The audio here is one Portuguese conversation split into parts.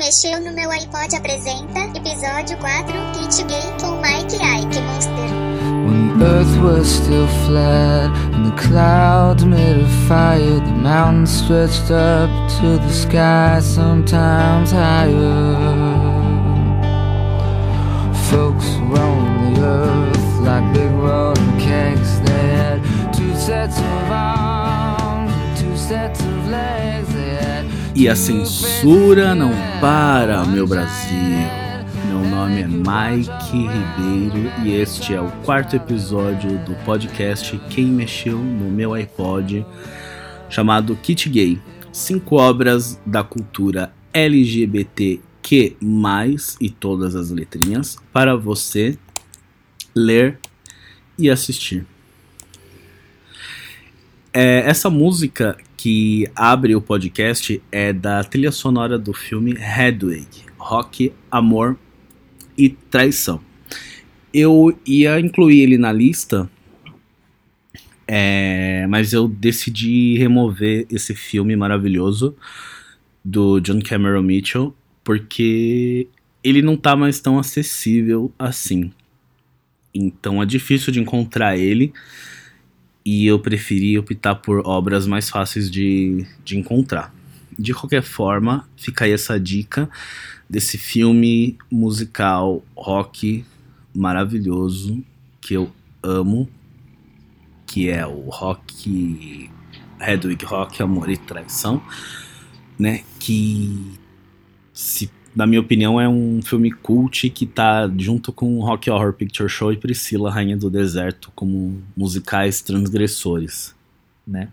mexeu no meu iPod apresenta episódio 4 Kit Gay com Mike Ike Monster. When the earth was still flat and the clouds made a fire, the mountains stretched up to the sky, sometimes higher. Folks roam the earth like big rolling cakes. They had two sets of arms, two sets of legs. E a censura não para, meu Brasil. Meu nome é Mike Ribeiro e este é o quarto episódio do podcast Quem Mexeu no Meu iPod, chamado Kit Gay. Cinco obras da cultura LGBTQ+, e todas as letrinhas, para você ler e assistir. É, essa música que abre o podcast é da trilha sonora do filme Hedwig, Rock, Amor e Traição. Eu ia incluir ele na lista, é, mas eu decidi remover esse filme maravilhoso do John Cameron Mitchell, porque ele não tá mais tão acessível assim. Então é difícil de encontrar ele e eu preferi optar por obras mais fáceis de, de encontrar. De qualquer forma, fica aí essa dica desse filme musical rock maravilhoso que eu amo, que é o Rock Hedwig Rock Amor e Traição, né? Que se na minha opinião, é um filme cult que tá junto com Rock Horror Picture Show e Priscila, Rainha do Deserto, como musicais transgressores, né?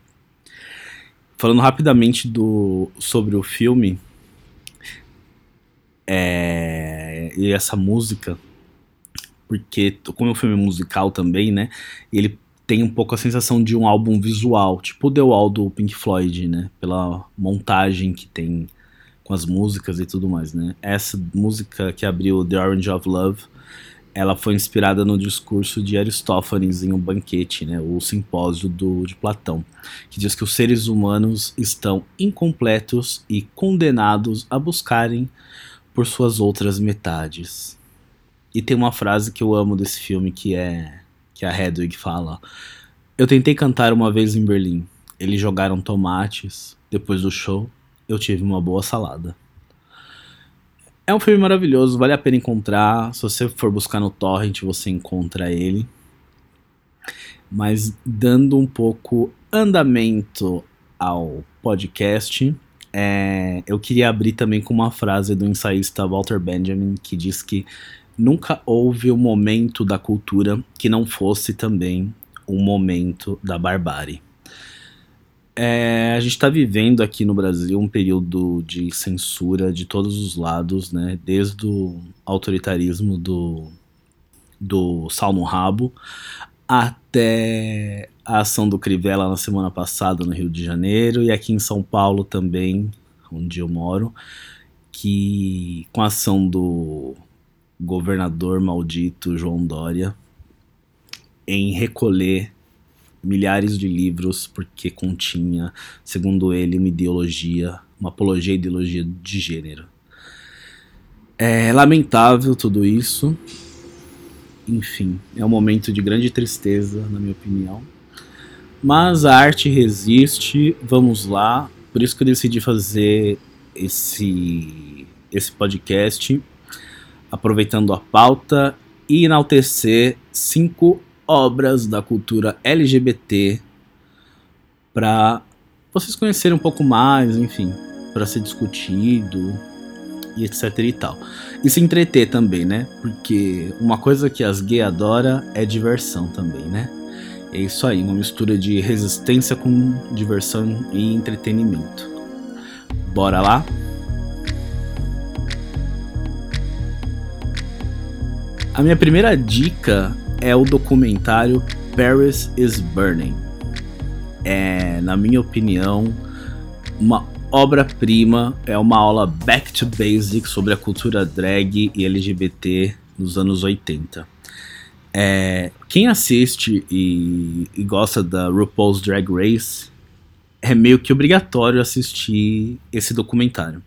Falando rapidamente do, sobre o filme é, e essa música, porque como é um filme musical também, né? Ele tem um pouco a sensação de um álbum visual, tipo o The Wall do Pink Floyd, né? Pela montagem que tem com as músicas e tudo mais, né? Essa música que abriu The Orange of Love, ela foi inspirada no discurso de Aristófanes em um banquete, né? O simpósio do, de Platão, que diz que os seres humanos estão incompletos e condenados a buscarem por suas outras metades. E tem uma frase que eu amo desse filme que é que a Hedwig fala: Eu tentei cantar uma vez em Berlim. Eles jogaram tomates depois do show eu tive uma boa salada. É um filme maravilhoso, vale a pena encontrar. Se você for buscar no torrent, você encontra ele. Mas dando um pouco andamento ao podcast, é, eu queria abrir também com uma frase do ensaísta Walter Benjamin que diz que nunca houve um momento da cultura que não fosse também um momento da barbárie. É, a gente está vivendo aqui no Brasil um período de censura de todos os lados, né? Desde o autoritarismo do, do sal no rabo até a ação do Crivella na semana passada no Rio de Janeiro e aqui em São Paulo também, onde eu moro, que com a ação do governador maldito João Dória em recolher milhares de livros porque continha, segundo ele, uma ideologia, uma apologia à ideologia de gênero. É lamentável tudo isso. Enfim, é um momento de grande tristeza, na minha opinião. Mas a arte resiste, vamos lá. Por isso que eu decidi fazer esse, esse podcast, aproveitando a pauta e enaltecer cinco obras da cultura LGBT para vocês conhecerem um pouco mais, enfim, para ser discutido e etc e tal. E se entreter também, né? Porque uma coisa que as gays adoram é diversão também, né? É isso aí, uma mistura de resistência com diversão e entretenimento. Bora lá? A minha primeira dica é o documentário Paris is Burning. É, na minha opinião, uma obra-prima, é uma aula back to basics sobre a cultura drag e LGBT nos anos 80. É, quem assiste e, e gosta da RuPaul's Drag Race é meio que obrigatório assistir esse documentário.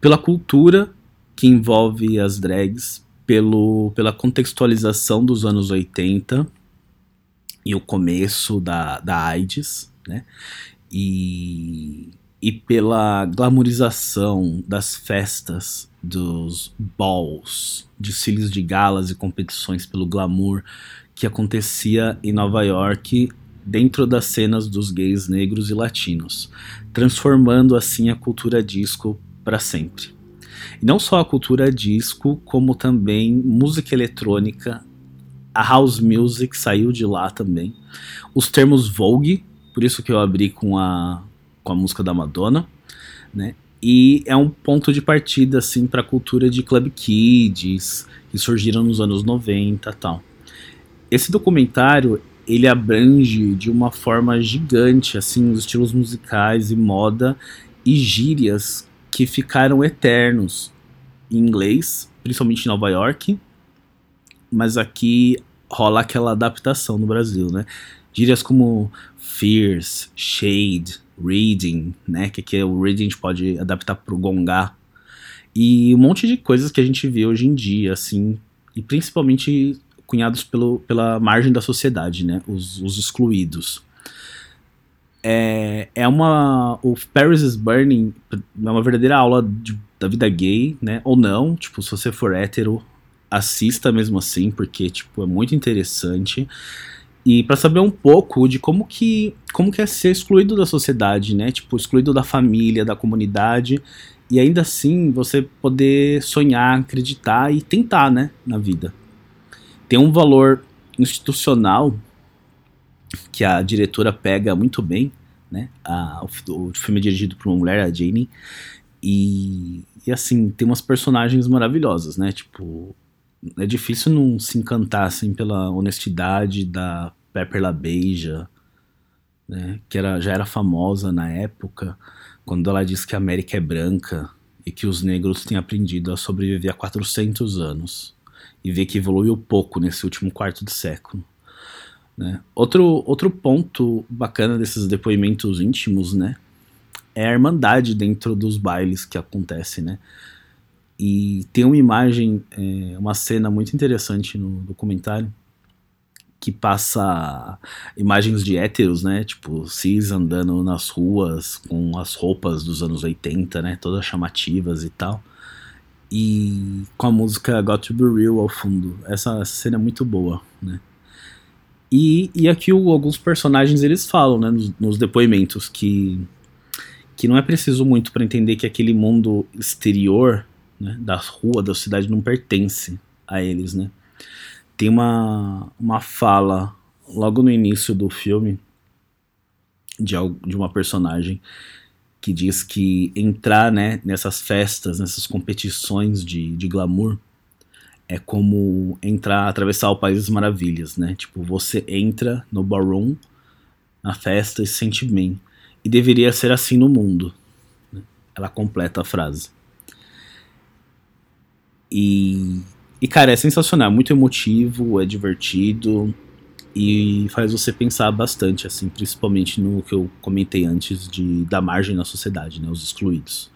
pela cultura que envolve as drags, pelo, pela contextualização dos anos 80 e o começo da, da AIDS, né? E, e pela glamorização das festas, dos balls, desfiles de galas e competições pelo glamour que acontecia em Nova York dentro das cenas dos gays negros e latinos, transformando assim a cultura disco para sempre. E não só a cultura disco, como também música eletrônica, a house music saiu de lá também. Os termos Vogue, por isso que eu abri com a, com a música da Madonna, né? E é um ponto de partida assim para a cultura de club kids que surgiram nos anos 90, tal. Esse documentário ele abrange de uma forma gigante assim os estilos musicais e moda e gírias que ficaram eternos em inglês, principalmente em Nova York, mas aqui rola aquela adaptação no Brasil, né? Gírias como fierce, shade, reading, né? Que aqui o reading a gente pode adaptar pro gongá. E um monte de coisas que a gente vê hoje em dia, assim, e principalmente cunhados pelo, pela margem da sociedade, né? Os, os excluídos. É, é uma. O Paris is Burning é uma verdadeira aula de, da vida gay, né? Ou não, tipo, se você for hétero, assista mesmo assim, porque, tipo, é muito interessante. E para saber um pouco de como que, como que é ser excluído da sociedade, né? Tipo, excluído da família, da comunidade. E ainda assim você poder sonhar, acreditar e tentar, né? Na vida tem um valor institucional que a diretora pega muito bem, né? A, o, o, filme é dirigido por uma mulher, a Jane, e, e assim, tem umas personagens maravilhosas, né? Tipo, é difícil não se encantar assim pela honestidade da Pepper LaBeija, né? Que era, já era famosa na época, quando ela diz que a América é branca e que os negros têm aprendido a sobreviver há 400 anos e ver que evoluiu pouco nesse último quarto de século. Né? Outro, outro ponto bacana desses depoimentos íntimos, né, é a irmandade dentro dos bailes que acontece, né? E tem uma imagem, é, uma cena muito interessante no documentário que passa imagens de héteros, né? Tipo, cis andando nas ruas com as roupas dos anos 80, né? Todas chamativas e tal e com a música Got to Be Real ao fundo. Essa cena é muito boa, né? E, e aqui o, alguns personagens eles falam, né, nos, nos, depoimentos que que não é preciso muito para entender que aquele mundo exterior, né, da rua, da cidade não pertence a eles, né? Tem uma uma fala logo no início do filme de, de uma personagem que diz que entrar né, nessas festas, nessas competições de, de glamour, é como entrar, atravessar o País das Maravilhas, né? Tipo, você entra no ballroom, na festa e se sente bem. E deveria ser assim no mundo. Né? Ela completa a frase. E, e, cara, é sensacional, é muito emotivo, é divertido e faz você pensar bastante, assim, principalmente no que eu comentei antes de da margem na sociedade, né, os excluídos.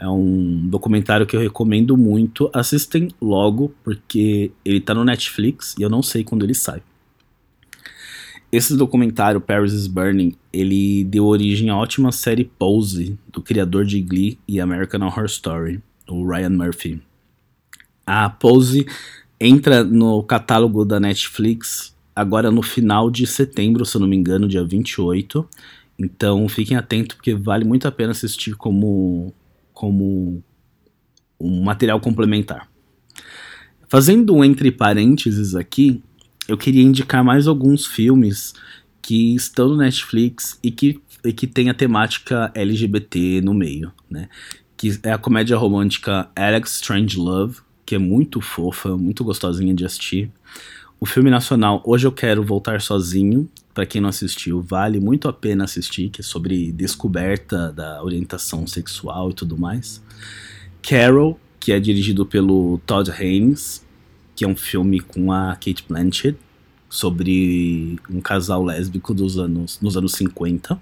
É um documentário que eu recomendo muito. Assistem logo, porque ele tá no Netflix e eu não sei quando ele sai. Esse documentário, Paris is Burning, ele deu origem à ótima série Pose, do criador de Glee e American Horror Story, o Ryan Murphy. A Pose entra no catálogo da Netflix agora no final de setembro, se eu não me engano, dia 28. Então fiquem atentos porque vale muito a pena assistir como, como um material complementar. Fazendo um entre parênteses aqui, eu queria indicar mais alguns filmes que estão no Netflix e que, e que tem a temática LGBT no meio, né? Que é a comédia romântica Alex Strange Love, que é muito fofa, muito gostosinha de assistir. O filme nacional Hoje Eu Quero Voltar Sozinho, para quem não assistiu, vale muito a pena assistir, que é sobre descoberta da orientação sexual e tudo mais. Carol, que é dirigido pelo Todd Haynes, que é um filme com a Kate Blanchett, sobre um casal lésbico dos anos, nos anos 50.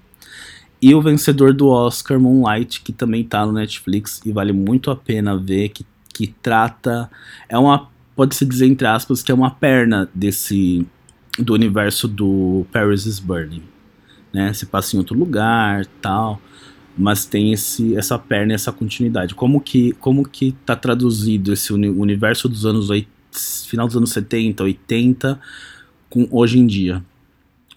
E o vencedor do Oscar, Moonlight, que também tá no Netflix e vale muito a pena ver, que, que trata. É uma. Pode-se dizer, entre aspas, que é uma perna desse. Do universo do Paris is Burning. Né? Se passa em outro lugar tal. Mas tem esse, essa perna, essa continuidade. Como que, como que tá traduzido esse uni universo dos anos 80, final dos anos 70, 80, com hoje em dia?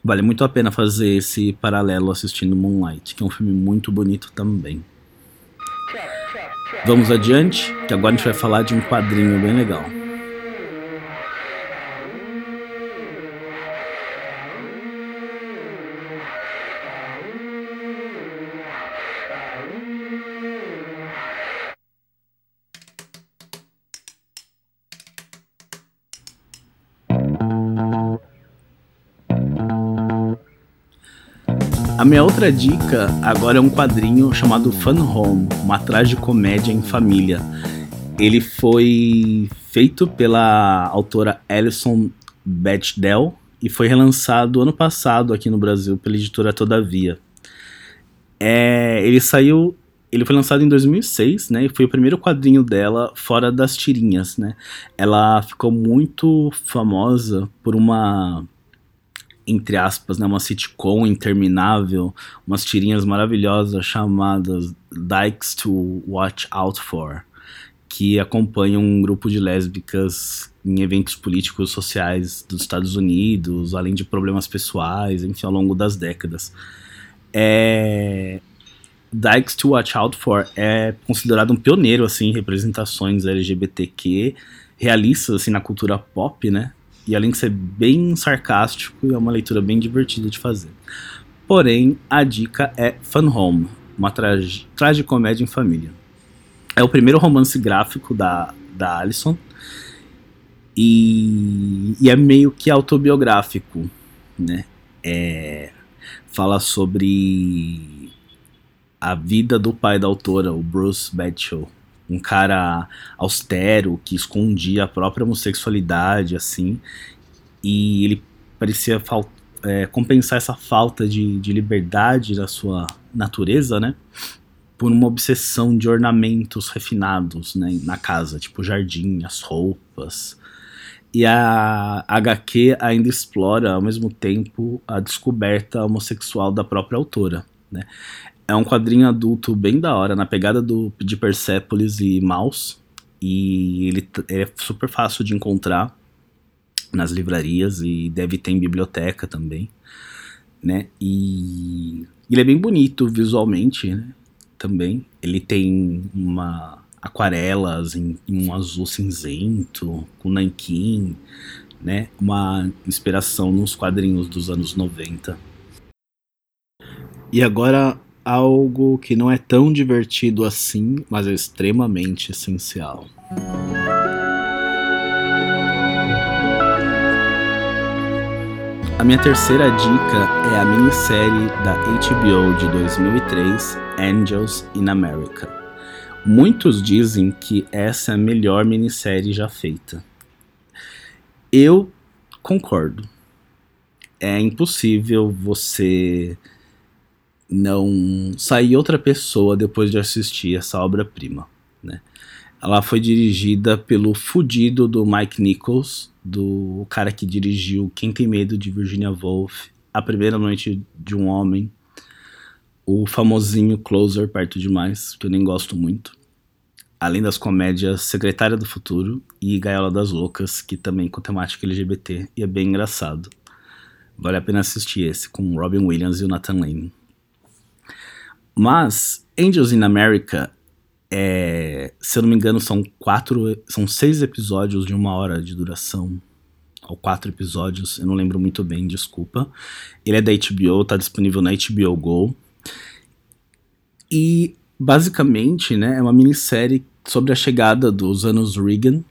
Vale muito a pena fazer esse paralelo assistindo Moonlight, que é um filme muito bonito também. Vamos adiante, que agora a gente vai falar de um quadrinho bem legal. A minha outra dica agora é um quadrinho chamado Fun Home, uma comédia em família. Ele foi feito pela autora Alison Bechdel e foi relançado ano passado aqui no Brasil pela editora Todavia. É, ele saiu, ele foi lançado em 2006, né? E foi o primeiro quadrinho dela fora das tirinhas, né? Ela ficou muito famosa por uma entre aspas, né, uma sitcom interminável, umas tirinhas maravilhosas chamadas Dykes to Watch Out For, que acompanham um grupo de lésbicas em eventos políticos sociais dos Estados Unidos, além de problemas pessoais, enfim, ao longo das décadas. É... Dykes to Watch Out For é considerado um pioneiro assim, em representações LGBTQ realistas assim, na cultura pop, né? E além de ser bem sarcástico, é uma leitura bem divertida de fazer. Porém, a dica é Fun Home, uma tragicomédia em família. É o primeiro romance gráfico da, da Alison e, e é meio que autobiográfico, né? É, fala sobre a vida do pai da autora, o Bruce Badshaw um cara austero que escondia a própria homossexualidade, assim, e ele parecia é, compensar essa falta de, de liberdade da sua natureza, né? Por uma obsessão de ornamentos refinados né, na casa, tipo jardim, as roupas. E a HQ ainda explora, ao mesmo tempo, a descoberta homossexual da própria autora. Né? É um quadrinho adulto bem da hora, na pegada do, de Persepolis e Mouse. E ele é super fácil de encontrar nas livrarias e deve ter em biblioteca também, né? E ele é bem bonito visualmente, né? Também. Ele tem uma aquarelas em, em um azul cinzento, com nanquim, né? Uma inspiração nos quadrinhos dos anos 90. E agora algo que não é tão divertido assim, mas é extremamente essencial. A minha terceira dica é a minissérie da HBO de 2003, Angels in America. Muitos dizem que essa é a melhor minissérie já feita. Eu concordo. É impossível você não sair outra pessoa depois de assistir essa obra-prima, né? Ela foi dirigida pelo fudido do Mike Nichols, do cara que dirigiu Quem Tem Medo de Virginia Woolf, A Primeira Noite de um Homem, o famosinho Closer, Perto Demais, que eu nem gosto muito, além das comédias Secretária do Futuro e Gaiola das Loucas, que também com temática LGBT e é bem engraçado. Vale a pena assistir esse, com Robin Williams e o Nathan Lane. Mas Angels in America, é, se eu não me engano, são quatro, são seis episódios de uma hora de duração, ou quatro episódios, eu não lembro muito bem, desculpa. Ele é da HBO, tá disponível na HBO Go. E basicamente, né, é uma minissérie sobre a chegada dos anos Reagan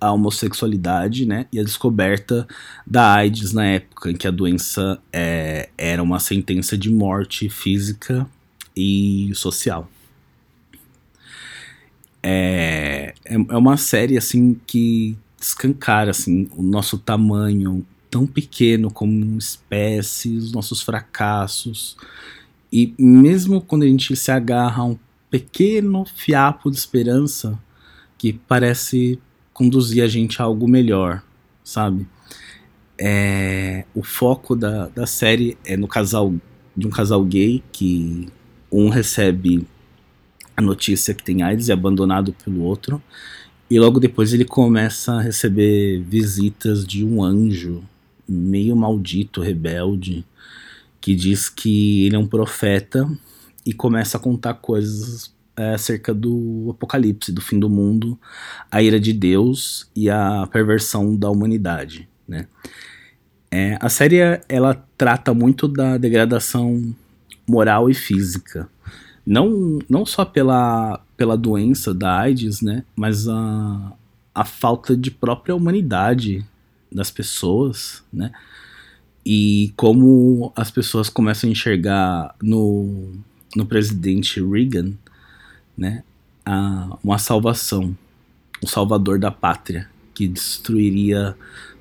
a homossexualidade, né, e a descoberta da AIDS na época em que a doença é, era uma sentença de morte física e social. É, é, é uma série assim que escancara assim o nosso tamanho tão pequeno como espécie, os nossos fracassos E mesmo quando a gente se agarra a um pequeno fiapo de esperança que parece conduzir a gente a algo melhor, sabe? É, o foco da, da série é no casal de um casal gay que um recebe a notícia que tem AIDS e é abandonado pelo outro e logo depois ele começa a receber visitas de um anjo meio maldito, rebelde, que diz que ele é um profeta e começa a contar coisas é, acerca do apocalipse, do fim do mundo, a ira de Deus e a perversão da humanidade, né? É, a série ela trata muito da degradação moral e física, não, não só pela, pela doença da AIDS, né, mas a, a falta de própria humanidade das pessoas, né, e como as pessoas começam a enxergar no, no presidente Reagan, né, a, uma salvação, um salvador da pátria que destruiria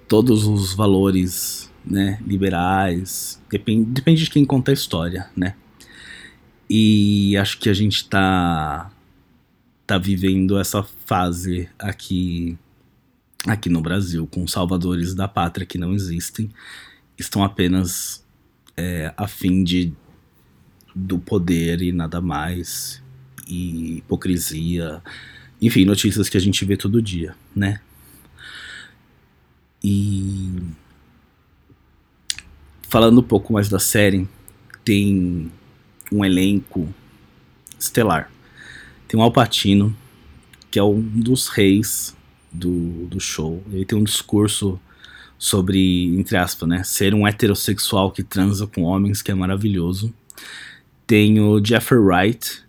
todos os valores né, liberais, depende, depende de quem conta a história, né? E acho que a gente está tá vivendo essa fase aqui aqui no Brasil, com salvadores da pátria que não existem, estão apenas é, a fim de do poder e nada mais, e hipocrisia, enfim, notícias que a gente vê todo dia, né? E falando um pouco mais da série, tem um elenco estelar. Tem o Alpatino, que é um dos reis do, do show. Ele tem um discurso sobre, entre aspas, né, ser um heterossexual que transa com homens, que é maravilhoso. Tem o Jeffrey Wright,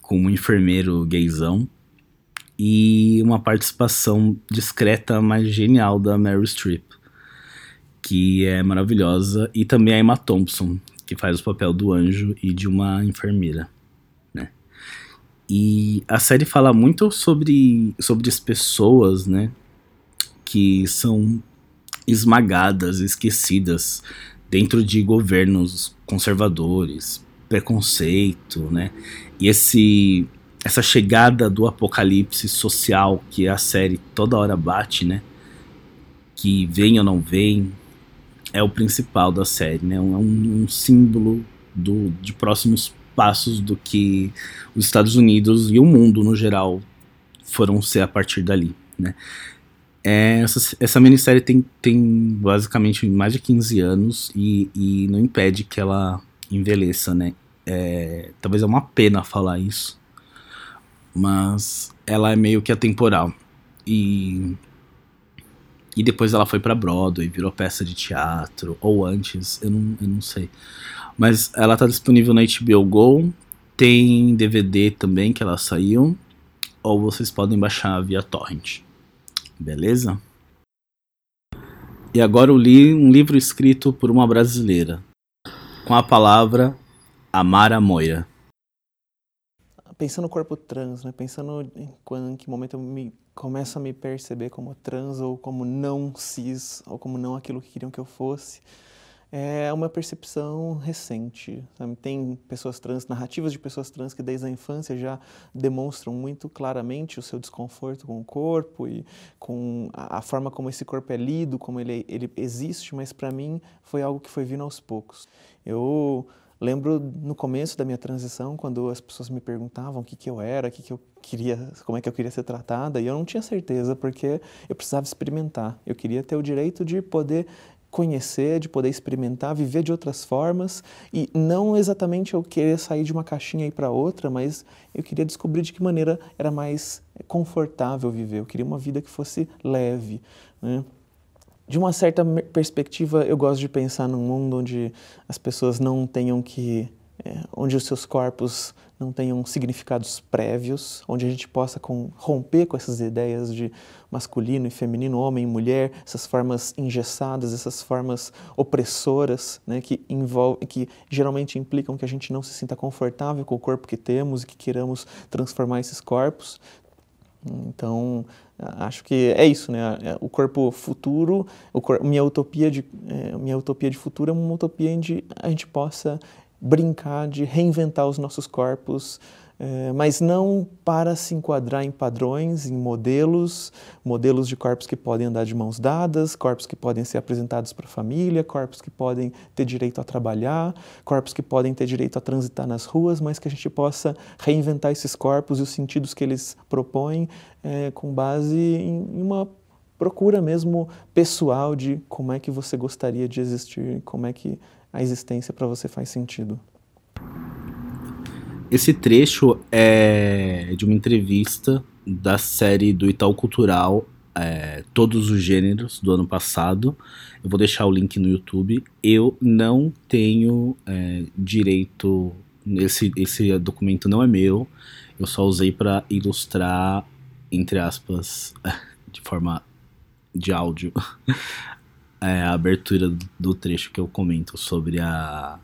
como um enfermeiro gaysão e uma participação discreta, mas genial da Mary Streep, que é maravilhosa, e também a Emma Thompson, que faz o papel do anjo e de uma enfermeira. Né? E a série fala muito sobre, sobre as pessoas né, que são esmagadas, esquecidas dentro de governos conservadores, preconceito, né? E esse essa chegada do apocalipse social que a série toda hora bate, né? Que vem ou não vem, é o principal da série, né? É um, um símbolo do, de próximos passos do que os Estados Unidos e o mundo no geral foram ser a partir dali, né? É, essa, essa minissérie tem, tem basicamente mais de 15 anos e, e não impede que ela envelheça, né? É, talvez é uma pena falar isso, mas ela é meio que atemporal. E e depois ela foi para Broadway, virou peça de teatro, ou antes, eu não, eu não sei. Mas ela tá disponível na HBO Go, tem DVD também que ela saiu, ou vocês podem baixar via torrent. Beleza? E agora eu li um livro escrito por uma brasileira, com a palavra Amara Moia pensando no corpo trans, né? pensando em, quando, em que momento eu me, começo a me perceber como trans ou como não cis ou como não aquilo que queriam que eu fosse, é uma percepção recente. Sabe? Tem pessoas trans, narrativas de pessoas trans que desde a infância já demonstram muito claramente o seu desconforto com o corpo e com a, forma como esse corpo é lido, como ele, ele existe, mas para mim foi algo que foi vindo aos poucos. Eu Lembro no começo da minha transição, quando as pessoas me perguntavam o que, que eu era, que, que eu queria, como é que eu queria ser tratada, e eu não tinha certeza, porque eu precisava experimentar. Eu queria ter o direito de poder conhecer, de poder experimentar, viver de outras formas e não exatamente eu querer sair de uma caixinha e para outra, mas eu queria descobrir de que maneira era mais confortável viver. Eu queria uma vida que fosse leve. Né? De uma certa perspectiva, eu gosto de pensar num mundo onde as pessoas não tenham que. É, onde os seus corpos não tenham significados prévios, onde a gente possa com, romper com essas ideias de masculino e feminino, homem e mulher, essas formas engessadas, essas formas opressoras, né, que, envolve, que geralmente implicam que a gente não se sinta confortável com o corpo que temos e que queiramos transformar esses corpos. Então, acho que é isso, né? É, o corpo futuro, o cor, minha utopia de é, minha utopia de futuro é uma utopia onde a gente possa brincar, de reinventar os nossos corpos, é, mas não para se enquadrar em padrões, em modelos, modelos de corpos que podem andar de mãos dadas, corpos que podem ser apresentados para a família, corpos que podem ter direito a trabalhar, corpos que podem ter direito a transitar nas ruas, mas que a gente possa reinventar esses corpos e os sentidos que eles propõem é, com base em, em uma procura mesmo pessoal de como é que você gostaria de existir, como é que a existência para você faz sentido. Esse trecho é de uma entrevista da série do Itaú Cultural é, Todos os Gêneros do ano passado. Eu vou deixar o link no YouTube. Eu não tenho é, direito. Esse, esse documento não é meu. Eu só usei para ilustrar, entre aspas, de forma de áudio, é, a abertura do trecho que eu comento sobre, a,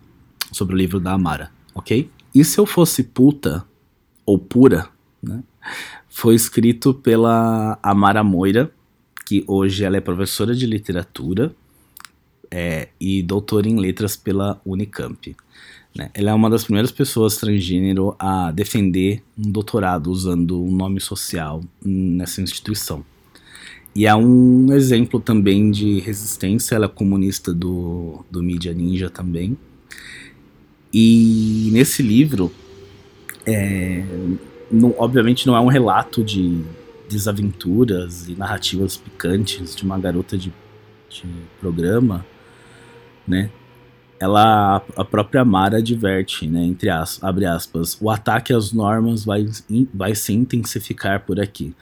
sobre o livro da Amara, ok? E se eu fosse puta, ou pura, né? Foi escrito pela Amara Moira, que hoje ela é professora de literatura é, e doutora em letras pela Unicamp. Né? Ela é uma das primeiras pessoas transgênero a defender um doutorado usando um nome social nessa instituição. E é um exemplo também de resistência, ela é comunista do, do Mídia Ninja também, e nesse livro, é, não, obviamente não é um relato de desaventuras e narrativas picantes de uma garota de, de programa, né? Ela, a própria Mara adverte, né, entre as, abre aspas, o ataque às normas vai, vai se intensificar por aqui.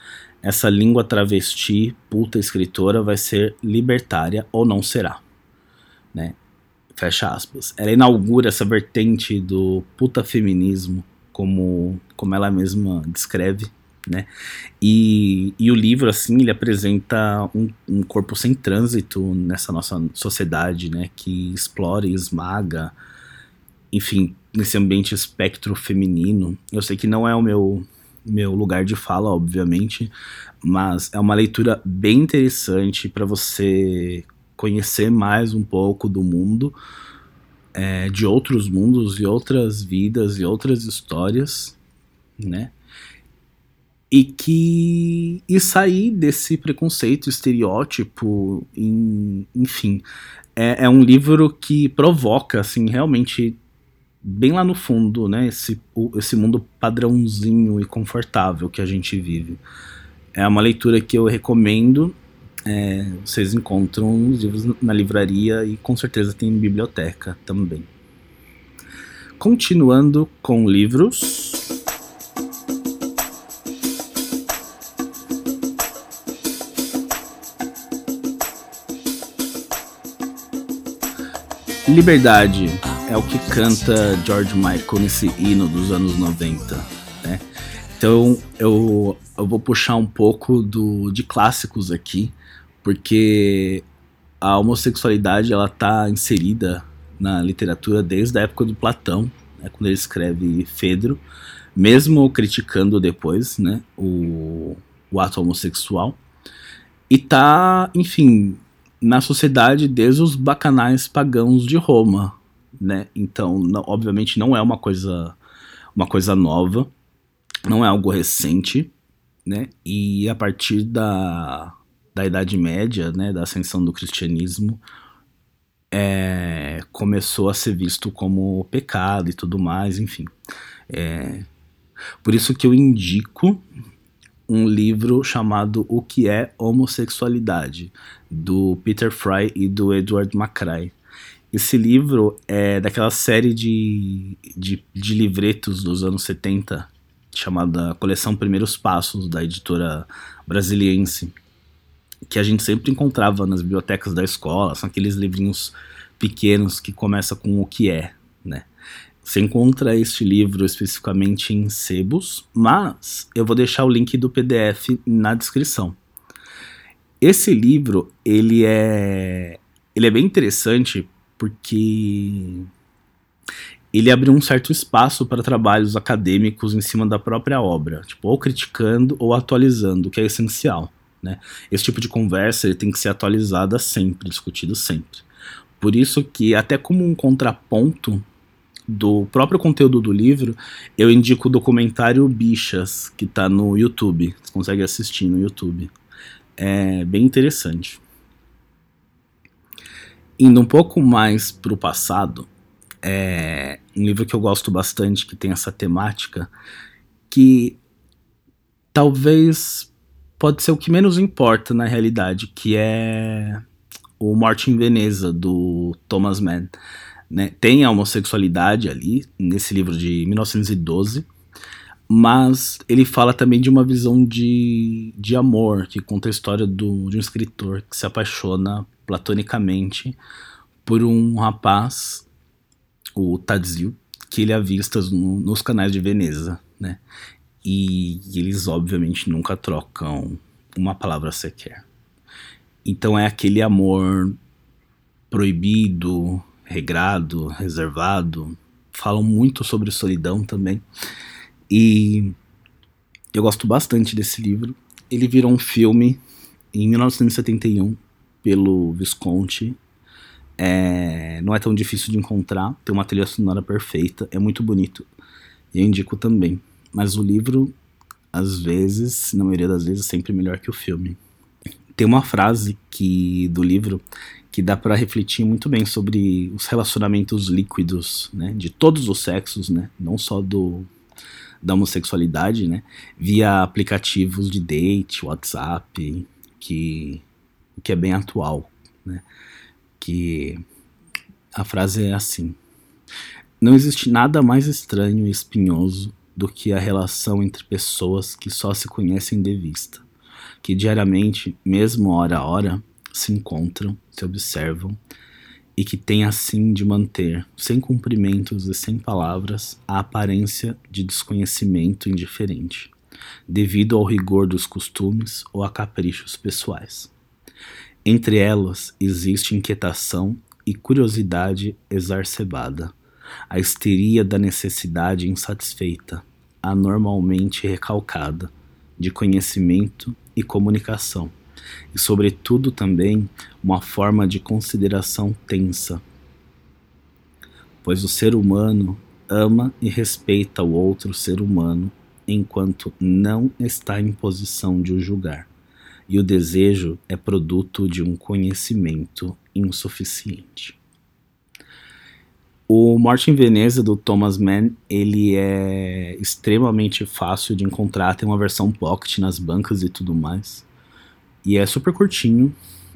Essa língua travesti, puta escritora, vai ser libertária ou não será, né? Fecha aspas. Ela inaugura essa vertente do puta feminismo, como, como ela mesma descreve, né? E, e o livro, assim, ele apresenta um, um corpo sem trânsito nessa nossa sociedade, né? Que explora e esmaga, enfim, nesse ambiente espectro feminino. Eu sei que não é o meu meu lugar de fala, obviamente, mas é uma leitura bem interessante para você conhecer mais um pouco do mundo, é, de outros mundos e outras vidas e outras histórias, né? E que e sair desse preconceito, estereótipo, em, enfim, é, é um livro que provoca, assim, realmente bem lá no fundo, né? Esse, esse mundo padrãozinho e confortável que a gente vive. É uma leitura que eu recomendo é, vocês encontram os livros na livraria e com certeza tem biblioteca também. Continuando com livros. Liberdade é o que canta George Michael nesse hino dos anos 90. Né? Então eu, eu vou puxar um pouco do, de clássicos aqui porque a homossexualidade ela está inserida na literatura desde a época do Platão, né, quando ele escreve Fedro, mesmo criticando depois né, o, o ato homossexual. E tá, enfim, na sociedade desde os bacanais pagãos de Roma, né? Então, não, obviamente não é uma coisa uma coisa nova, não é algo recente, né? E a partir da da Idade Média, né, da ascensão do cristianismo, é, começou a ser visto como pecado e tudo mais, enfim. É, por isso que eu indico um livro chamado O que é homossexualidade, do Peter Fry e do Edward McCrae. Esse livro é daquela série de, de, de livretos dos anos 70, chamada Coleção Primeiros Passos, da editora brasiliense que a gente sempre encontrava nas bibliotecas da escola, são aqueles livrinhos pequenos que começa com o que é, né? Você encontra este livro especificamente em sebos, mas eu vou deixar o link do PDF na descrição. Esse livro, ele é ele é bem interessante porque ele abriu um certo espaço para trabalhos acadêmicos em cima da própria obra, tipo, ou criticando ou atualizando, o que é essencial. Né? Esse tipo de conversa tem que ser atualizada sempre, discutido sempre. Por isso que, até como um contraponto do próprio conteúdo do livro, eu indico o documentário Bichas, que está no YouTube. Você consegue assistir no YouTube. É bem interessante. Indo um pouco mais para o passado, é um livro que eu gosto bastante, que tem essa temática, que talvez pode ser o que menos importa na realidade, que é o Morte em Veneza, do Thomas Mann. Né? Tem a homossexualidade ali, nesse livro de 1912, mas ele fala também de uma visão de, de amor, que conta a história do, de um escritor que se apaixona platonicamente por um rapaz, o Tadzio, que ele avista no, nos canais de Veneza, né? E, eles obviamente nunca trocam uma palavra sequer. Então é aquele amor proibido, regrado, reservado. Falam muito sobre solidão também. E eu gosto bastante desse livro. Ele virou um filme em 1971 pelo Visconti. É, não é tão difícil de encontrar, tem uma trilha sonora perfeita, é muito bonito. E eu indico também. Mas o livro, às vezes, na maioria das vezes, é sempre melhor que o filme. Tem uma frase que do livro que dá para refletir muito bem sobre os relacionamentos líquidos, né, de todos os sexos, né, não só do da homossexualidade, né, via aplicativos de date, WhatsApp, que que é bem atual, né, que a frase é assim: Não existe nada mais estranho e espinhoso do que a relação entre pessoas que só se conhecem de vista que diariamente, mesmo hora a hora, se encontram, se observam e que têm assim de manter, sem cumprimentos e sem palavras, a aparência de desconhecimento indiferente, devido ao rigor dos costumes ou a caprichos pessoais. Entre elas existe inquietação e curiosidade exacerbada, a histeria da necessidade insatisfeita, anormalmente recalcada, de conhecimento e comunicação, e, sobretudo, também uma forma de consideração tensa, pois o ser humano ama e respeita o outro ser humano enquanto não está em posição de o julgar, e o desejo é produto de um conhecimento insuficiente. O Morte em Veneza do Thomas Mann, ele é extremamente fácil de encontrar, tem uma versão pocket nas bancas e tudo mais. E é super curtinho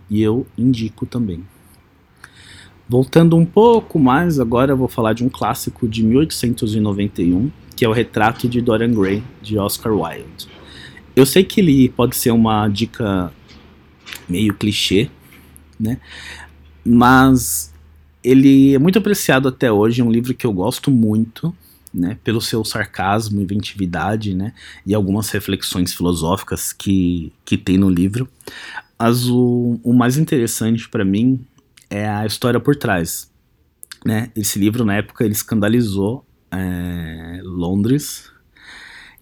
e eu indico também. Voltando um pouco mais, agora eu vou falar de um clássico de 1891, que é o Retrato de Dorian Gray, de Oscar Wilde. Eu sei que ele pode ser uma dica meio clichê, né? Mas ele é muito apreciado até hoje, é um livro que eu gosto muito, né, pelo seu sarcasmo, inventividade, né, e algumas reflexões filosóficas que, que tem no livro. Mas o, o mais interessante para mim é a história por trás, né? Esse livro na época ele escandalizou é, Londres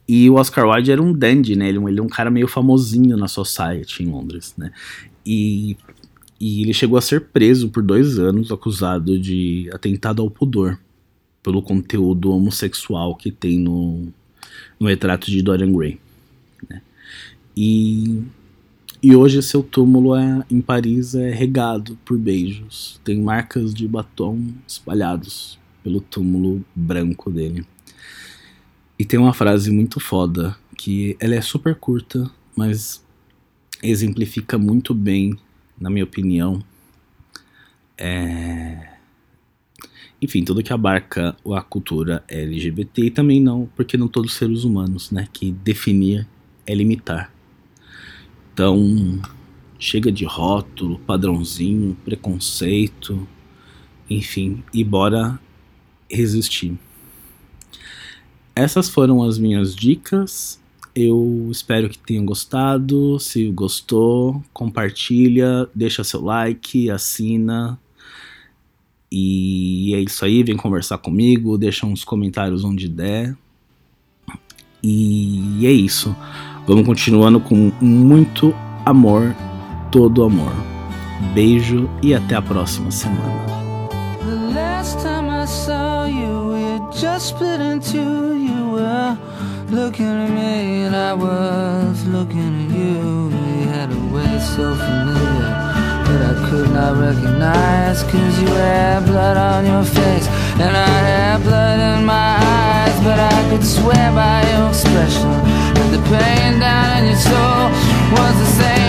e o Oscar Wilde era um dandy, né? Ele, ele é um cara meio famosinho na society em Londres, né? E e ele chegou a ser preso por dois anos, acusado de atentado ao pudor, pelo conteúdo homossexual que tem no, no retrato de Dorian Gray. Né? E, e hoje seu túmulo é, em Paris é regado por beijos. Tem marcas de batom espalhados pelo túmulo branco dele. E tem uma frase muito foda, que ela é super curta, mas exemplifica muito bem na minha opinião, é... enfim, tudo que abarca a cultura LGBT e também não, porque não todos os seres humanos, né, que definir é limitar. Então, chega de rótulo, padrãozinho, preconceito, enfim, e bora resistir. Essas foram as minhas dicas eu espero que tenham gostado. Se gostou, compartilha, deixa seu like, assina. E é isso aí, vem conversar comigo, deixa uns comentários onde der. E é isso. Vamos continuando com muito amor, todo amor. Beijo e até a próxima semana. just split in two. You were looking at me and I was looking at you. We had a way so familiar that I could not recognize. Cause you had blood on your face and I had blood in my eyes. But I could swear by your expression that the pain down in your soul was the same.